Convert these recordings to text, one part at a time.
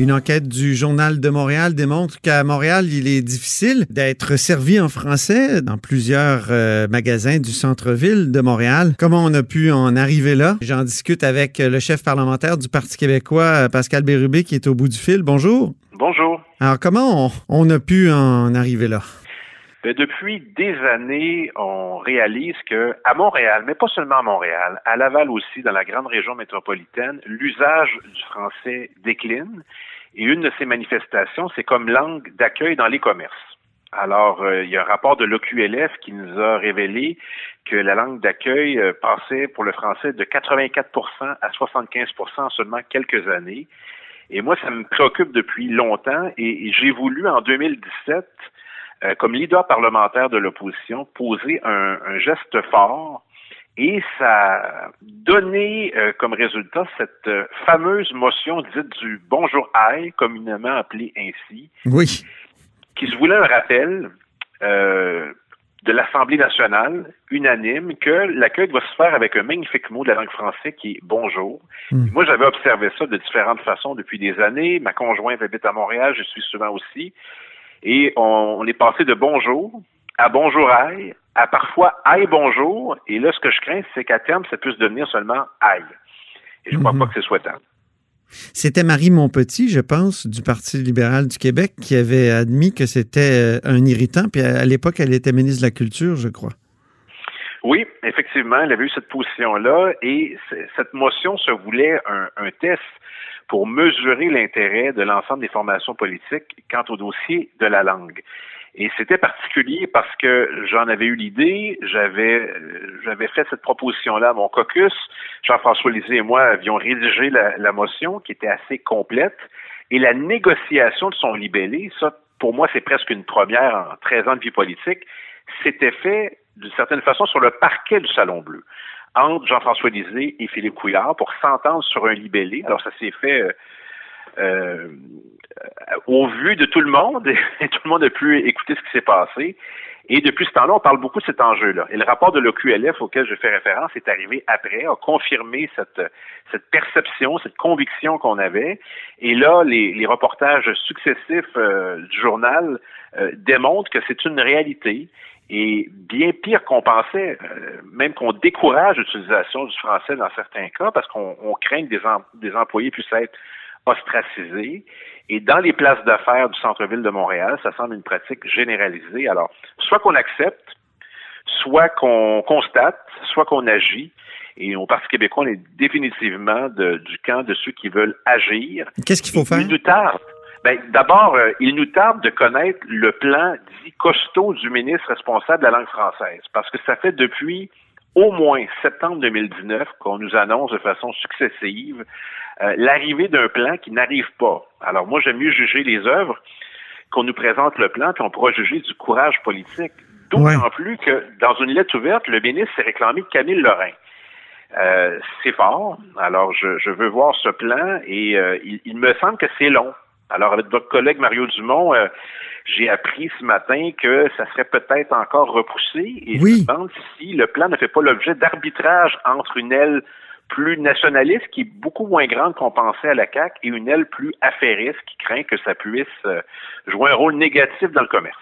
Une enquête du Journal de Montréal démontre qu'à Montréal, il est difficile d'être servi en français dans plusieurs euh, magasins du centre-ville de Montréal. Comment on a pu en arriver là? J'en discute avec le chef parlementaire du Parti québécois, Pascal Bérubé, qui est au bout du fil. Bonjour. Bonjour. Alors, comment on, on a pu en arriver là? Ben, depuis des années, on réalise que à Montréal, mais pas seulement à Montréal, à Laval aussi, dans la grande région métropolitaine, l'usage du français décline. Et une de ces manifestations, c'est comme langue d'accueil dans les commerces. Alors, euh, il y a un rapport de l'OQLF qui nous a révélé que la langue d'accueil euh, passait pour le français de 84% à 75% en seulement quelques années. Et moi, ça me préoccupe depuis longtemps et, j'ai voulu en 2017, euh, comme leader parlementaire de l'opposition, poser un, un, geste fort et ça a donné euh, comme résultat cette euh, fameuse motion dite du bonjour aïe, communément appelée ainsi. Oui. Qui se voulait un rappel euh, de l'Assemblée nationale, unanime, que l'accueil doit se faire avec un magnifique mot de la langue française qui est bonjour. Hmm. Moi, j'avais observé ça de différentes façons depuis des années. Ma conjointe habite à Montréal, je suis souvent aussi. Et on, on est passé de bonjour à bonjour aïe, à parfois aïe bonjour, et là, ce que je crains, c'est qu'à terme, ça puisse devenir seulement aïe. Et je ne crois mhm. pas que c'est souhaitable. C'était Marie Montpetit, je pense, du Parti libéral du Québec, qui avait admis que c'était euh, un irritant. Puis à l'époque, elle était ministre de la Culture, je crois. Oui, effectivement, elle avait eu cette position-là et cette motion se voulait un, un test pour mesurer l'intérêt de l'ensemble des formations politiques quant au dossier de la langue. Et c'était particulier parce que j'en avais eu l'idée, j'avais j'avais fait cette proposition-là à mon caucus. Jean-François Lisée et moi avions rédigé la, motion qui était assez complète. Et la négociation de son libellé, ça, pour moi, c'est presque une première en 13 ans de vie politique, s'était fait d'une certaine façon sur le parquet du Salon Bleu entre Jean-François Lisée et Philippe Couillard pour s'entendre sur un libellé. Alors, ça s'est fait euh, euh, au vu de tout le monde, tout le monde a pu écouter ce qui s'est passé. Et depuis ce temps-là, on parle beaucoup de cet enjeu-là. Et le rapport de l'OQLF auquel je fais référence est arrivé après, a confirmé cette, cette perception, cette conviction qu'on avait. Et là, les, les reportages successifs euh, du journal euh, démontrent que c'est une réalité. Et bien pire qu'on pensait, même qu'on décourage l'utilisation du français dans certains cas, parce qu'on craint que des, des employés puissent être ostracisés. Et dans les places d'affaires du centre-ville de Montréal, ça semble une pratique généralisée. Alors, soit qu'on accepte, soit qu'on constate, soit qu'on agit. Et au Parti québécois, on est définitivement du camp de ceux qui veulent agir. Qu'est-ce qu'il faut faire? Il nous tarde. Ben, d'abord, euh, il nous tarde de connaître le plan dit costaud du ministre responsable de la langue française, parce que ça fait depuis au moins septembre 2019 qu'on nous annonce de façon successive euh, l'arrivée d'un plan qui n'arrive pas. Alors moi, j'aime mieux juger les œuvres qu'on nous présente le plan, puis on pourra juger du courage politique. D'autant plus que dans une lettre ouverte, le ministre s'est réclamé Camille Lorrain. Euh, c'est fort. Alors, je, veux voir ce plan et euh, il, me semble que c'est long. Alors, avec votre collègue Mario Dumont, j'ai appris ce matin que ça serait peut-être encore repoussé et je me demande si le plan ne fait pas l'objet d'arbitrage entre une aile plus nationaliste qui est beaucoup moins grande qu'on pensait à la CAQ et une aile plus affairiste qui craint que ça puisse euh, jouer un rôle négatif dans le commerce.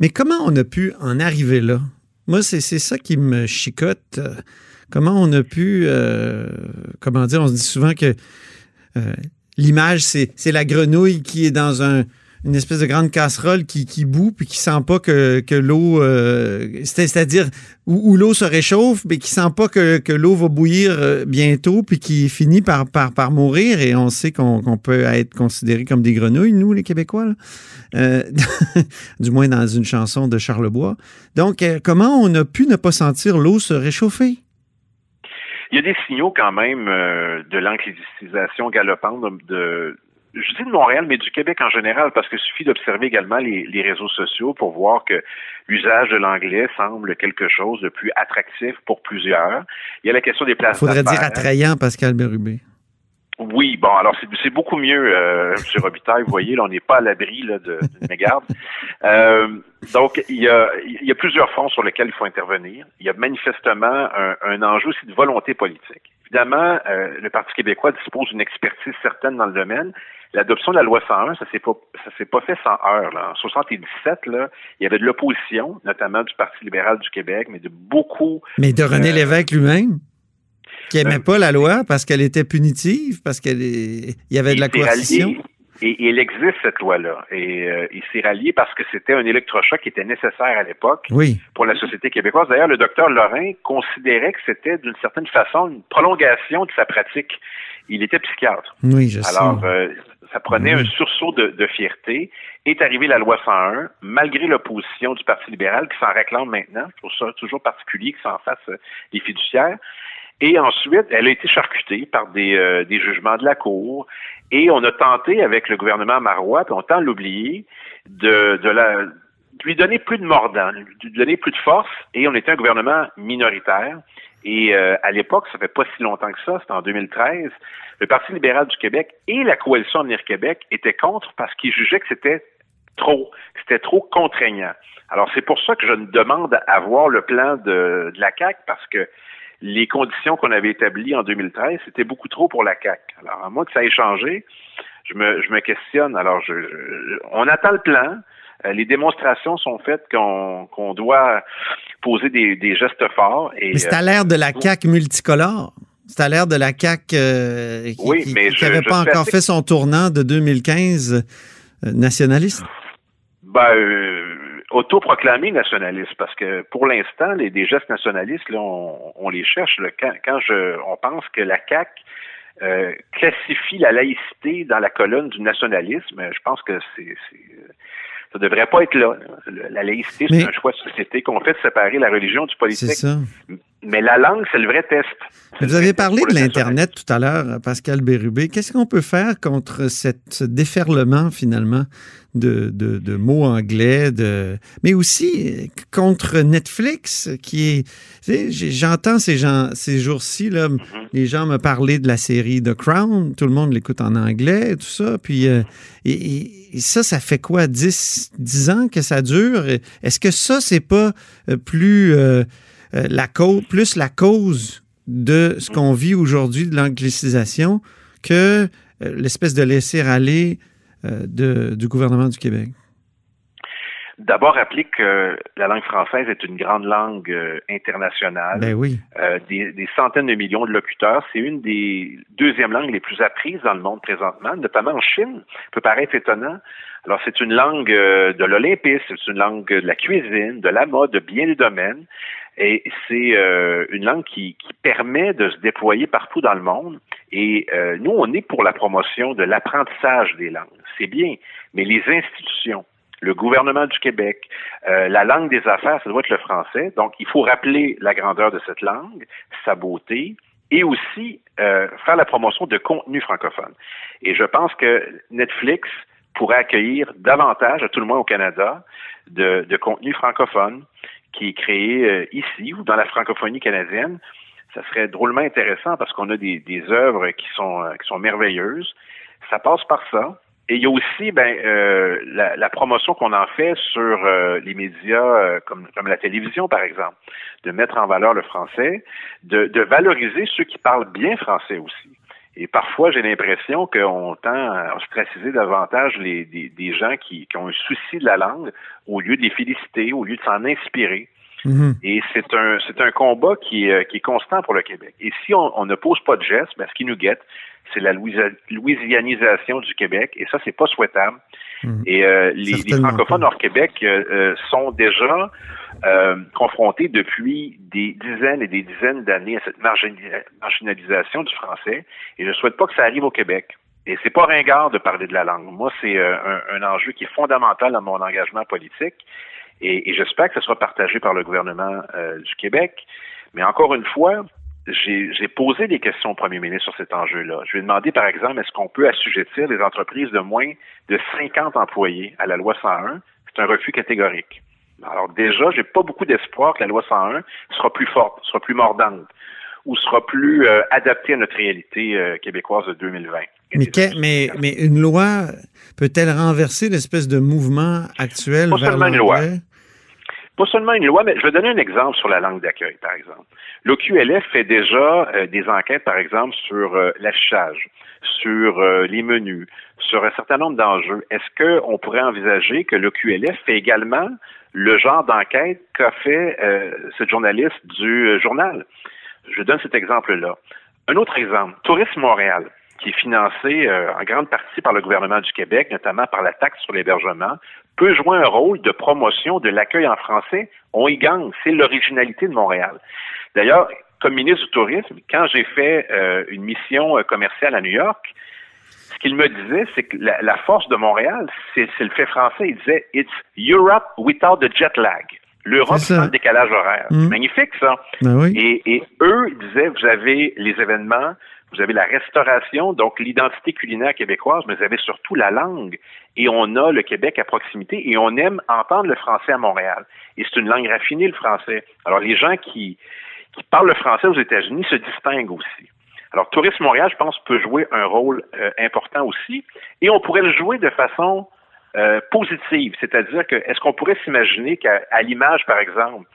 Mais comment on a pu en arriver là? Moi, c'est ça qui me chicote. Comment on a pu, euh, comment dire, on se dit souvent que euh, l'image, c'est la grenouille qui est dans un, une espèce de grande casserole qui, qui bout puis qui sent pas que, que l'eau, euh, c'est-à-dire où, l'eau se réchauffe, mais qui sent pas que, que l'eau va bouillir euh, bientôt puis qui finit par, par, par mourir. Et on sait qu'on peut être considéré comme des grenouilles, nous, les Québécois, euh, du moins dans une chanson de Charlebois. Donc, comment on a pu ne pas sentir l'eau se réchauffer? Il y a des signaux quand même de l'anglicisation galopante de, je dis de Montréal, mais du Québec en général, parce qu'il suffit d'observer également les, réseaux sociaux pour voir que l'usage de l'anglais semble quelque chose de plus attractif pour plusieurs. Il y a la question des places Il faudrait dire attrayant, Pascal Bérubé. Oui, bon, alors c'est beaucoup mieux, euh, M. Robitaille. Vous voyez, là, on n'est pas à l'abri de mégarde. Euh, donc, il y, a, il y a plusieurs fonds sur lesquels il faut intervenir. Il y a manifestement un, un enjeu aussi de volonté politique. Évidemment, euh, le Parti québécois dispose d'une expertise certaine dans le domaine. L'adoption de la loi 101, ça s'est pas ça s'est pas fait sans heure. Là. En 77, là, il y avait de l'opposition, notamment du Parti libéral du Québec, mais de beaucoup. Mais de René euh, Lévesque lui-même? Qui n'aimait pas la loi parce qu'elle était punitive, parce qu'il y avait de la coercition. Et, il existe cette loi-là. Et euh, il s'est rallié parce que c'était un électrochoc qui était nécessaire à l'époque pour la société québécoise. D'ailleurs, le docteur Lorrain considérait que c'était d'une certaine façon une prolongation de sa pratique. Il était psychiatre. Oui, je Alors, euh, ça prenait un sursaut de, de, fierté. Est arrivée la loi 101, malgré l'opposition du Parti libéral qui s'en réclame maintenant. Je trouve ça toujours particulier que ça en fasse des fiduciaires. Et ensuite, elle a été charcutée par des, euh, des jugements de la Cour. Et on a tenté avec le gouvernement marois, puis on tente l'oublier, de, de, de lui donner plus de mordant, de lui donner plus de force. Et on était un gouvernement minoritaire. Et euh, à l'époque, ça fait pas si longtemps que ça, c'était en 2013, le Parti libéral du Québec et la coalition Avenir Québec étaient contre parce qu'ils jugeaient que c'était trop, que c'était trop contraignant. Alors c'est pour ça que je demande à voir le plan de, de la CAC parce que les conditions qu'on avait établies en 2013, c'était beaucoup trop pour la CAC. Alors, à moins que ça ait changé, je me, je me questionne. Alors, je, on attend le plan. Euh, les démonstrations sont faites qu'on doit poser des, des, gestes forts. Et, mais c'est à l'ère de la euh, CAC multicolore. C'est à l'ère de la CAC euh, qui n'avait pas encore fait son tournant de 2015 nationaliste. Ben, autoproclamé nationaliste, parce que pour l'instant, les des gestes nationalistes, là, on, les cherche. Quand, quand je, on pense que la CAC euh, classifie la laïcité dans la colonne du nationalisme, je pense que c'est ça devrait pas être là. La laïcité, c'est un choix de société qu'on fait de séparer la religion du politique. C'est ça. Mais la langue, c'est le vrai test. Vous avez parlé de l'Internet tout à l'heure, Pascal Bérubé. Qu'est-ce qu'on peut faire contre cette, ce déferlement, finalement, de, de, mots anglais, de, mais aussi contre Netflix, qui est... J'entends ces, gens, ces jours-ci, là, mm-hmm. les gens me parler de la série The Crown, tout le monde l'écoute en anglais, tout ça, puis... Euh, et, ça, ça fait quoi, 10, 10 ans que ça dure? Est-ce que ça, c'est pas euh, plus... Euh, euh, la cause, plus la cause de ce qu'on vit aujourd'hui de l'anglicisation que euh, l'espèce de laisser-aller euh, du gouvernement du Québec? D'abord, rappeler que la langue française est une grande langue internationale. Ben oui. des, centaines de millions de locuteurs. C'est une des deuxièmes langues les plus apprises dans le monde présentement, notamment en Chine. Ça peut paraître étonnant. Alors, c'est une langue de l'olympisme, c'est une langue de la cuisine, de la mode, de bien des domaines. Et c'est euh, une langue qui, qui, permet de se déployer partout dans le monde. Et euh, nous, on est pour la promotion de l'apprentissage des langues. C'est bien, mais les institutions, le gouvernement du Québec, euh, la langue des affaires, ça doit être le français. Donc, il faut rappeler la grandeur de cette langue, sa beauté, et aussi faire la promotion de contenu francophone. Et je pense que Netflix pourrait accueillir davantage, à tout le moins au Canada, de, de contenu francophone qui est créé euh, ici ou dans la francophonie canadienne, ça serait drôlement intéressant parce qu'on a des, des œuvres qui sont euh, qui sont merveilleuses. Ça passe par ça. Et il y a aussi ben, euh, la, la, promotion qu'on en fait sur les médias comme, comme la télévision, par exemple, de mettre en valeur le français, de, de valoriser ceux qui parlent bien français aussi. Et parfois, j'ai l'impression qu'on tend à ostraciser davantage les, des, gens qui, ont un souci de la langue au lieu de les féliciter, au lieu de s'en inspirer. Mhm. Et c'est un c'est un combat qui, euh, qui est constant pour le Québec. Et si on, ne pose pas de gestes, ben, ce qui nous guette, c'est la louisianisation du Québec. Et ça, c'est pas souhaitable. Mhm. Et euh, les, francophones hors Québec euh, sont déjà euh, confrontés depuis des dizaines et des dizaines d'années à cette marginalisation du français. Et je ne souhaite pas que ça arrive au Québec. Et c'est pas ringard de parler de la langue. Moi, c'est euh, un, enjeu qui est fondamental dans mon engagement politique. Et, j'espère que ce sera partagé par le gouvernement euh, du Québec. Mais encore une fois, j'ai posé des questions au premier ministre sur cet enjeu-là. Je lui ai demandé, par exemple, est-ce qu'on peut assujettir les entreprises de moins de 50 employés à la loi 101? C'est un refus catégorique. Alors déjà, j'ai pas beaucoup d'espoir que la loi 101 sera plus forte, sera plus mordante, ou sera plus euh, adapté à notre réalité euh, québécoise de 2020. Mais, mais, une loi peut-elle renverser l'espèce de mouvement actuel Pas vers seulement une loi. Pas seulement une loi, mais je vais donner un exemple sur la langue d'accueil, par exemple. L'OQLF fait déjà euh, des enquêtes, par exemple, sur l'affichage, sur les menus, sur un certain nombre d'enjeux. Est-ce qu'on pourrait envisager que l'OQLF fait également le genre d'enquête qu'a fait ce journaliste du journal? Je donne cet exemple-là. Un autre exemple, Tourisme Montréal, qui est financé euh, en grande partie par le gouvernement du Québec, notamment par la taxe sur l'hébergement, peut jouer un rôle de promotion de l'accueil en français. On y gagne. C'est l'originalité de Montréal. D'ailleurs, comme ministre du Tourisme, quand j'ai fait euh, une mission euh, commerciale à New York, ce qu'il me disait, c'est que la, la, force de Montréal, c'est le fait français. Il disait, It's Europe without the jet lag. L'Europe sans le décalage horaire. Mmh. Magnifique, ça. Ben oui. et, et, eux disaient, vous avez les événements, vous avez la restauration, donc l'identité culinaire québécoise, mais vous avez surtout la langue. Et on a le Québec à proximité et on aime entendre le français à Montréal. Et c'est une langue raffinée, le français. Alors, les gens qui, qui parlent le français aux États-Unis se distinguent aussi. Alors, Tourisme Montréal, je pense, peut jouer un rôle euh, important aussi. Et on pourrait le jouer de façon euh, positive, c'est-à-dire que est-ce qu'on pourrait s'imaginer qu'à l'image, par exemple,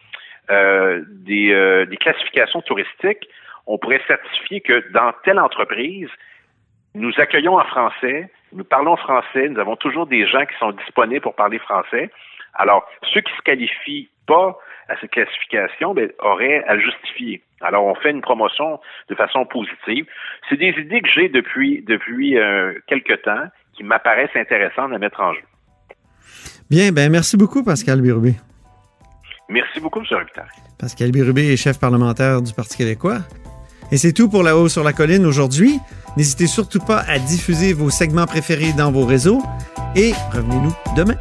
euh, des, euh, des, classifications touristiques, on pourrait certifier que dans telle entreprise, nous accueillons en français, nous parlons français, nous avons toujours des gens qui sont disponibles pour parler français. Alors, ceux qui se qualifient pas à cette classification ben, auraient à justifier. Alors, on fait une promotion de façon positive. C'est des idées que j'ai depuis depuis euh, quelque temps qui m'apparaissent intéressantes à mettre en jeu. Bien, ben merci beaucoup, Pascal Birubé. Merci beaucoup, M. Robitaille. Pascal Birubé est chef parlementaire du Parti québécois. Et c'est tout pour La Haut sur la Colline aujourd'hui. N'hésitez surtout pas à diffuser vos segments préférés dans vos réseaux et revenez-nous demain.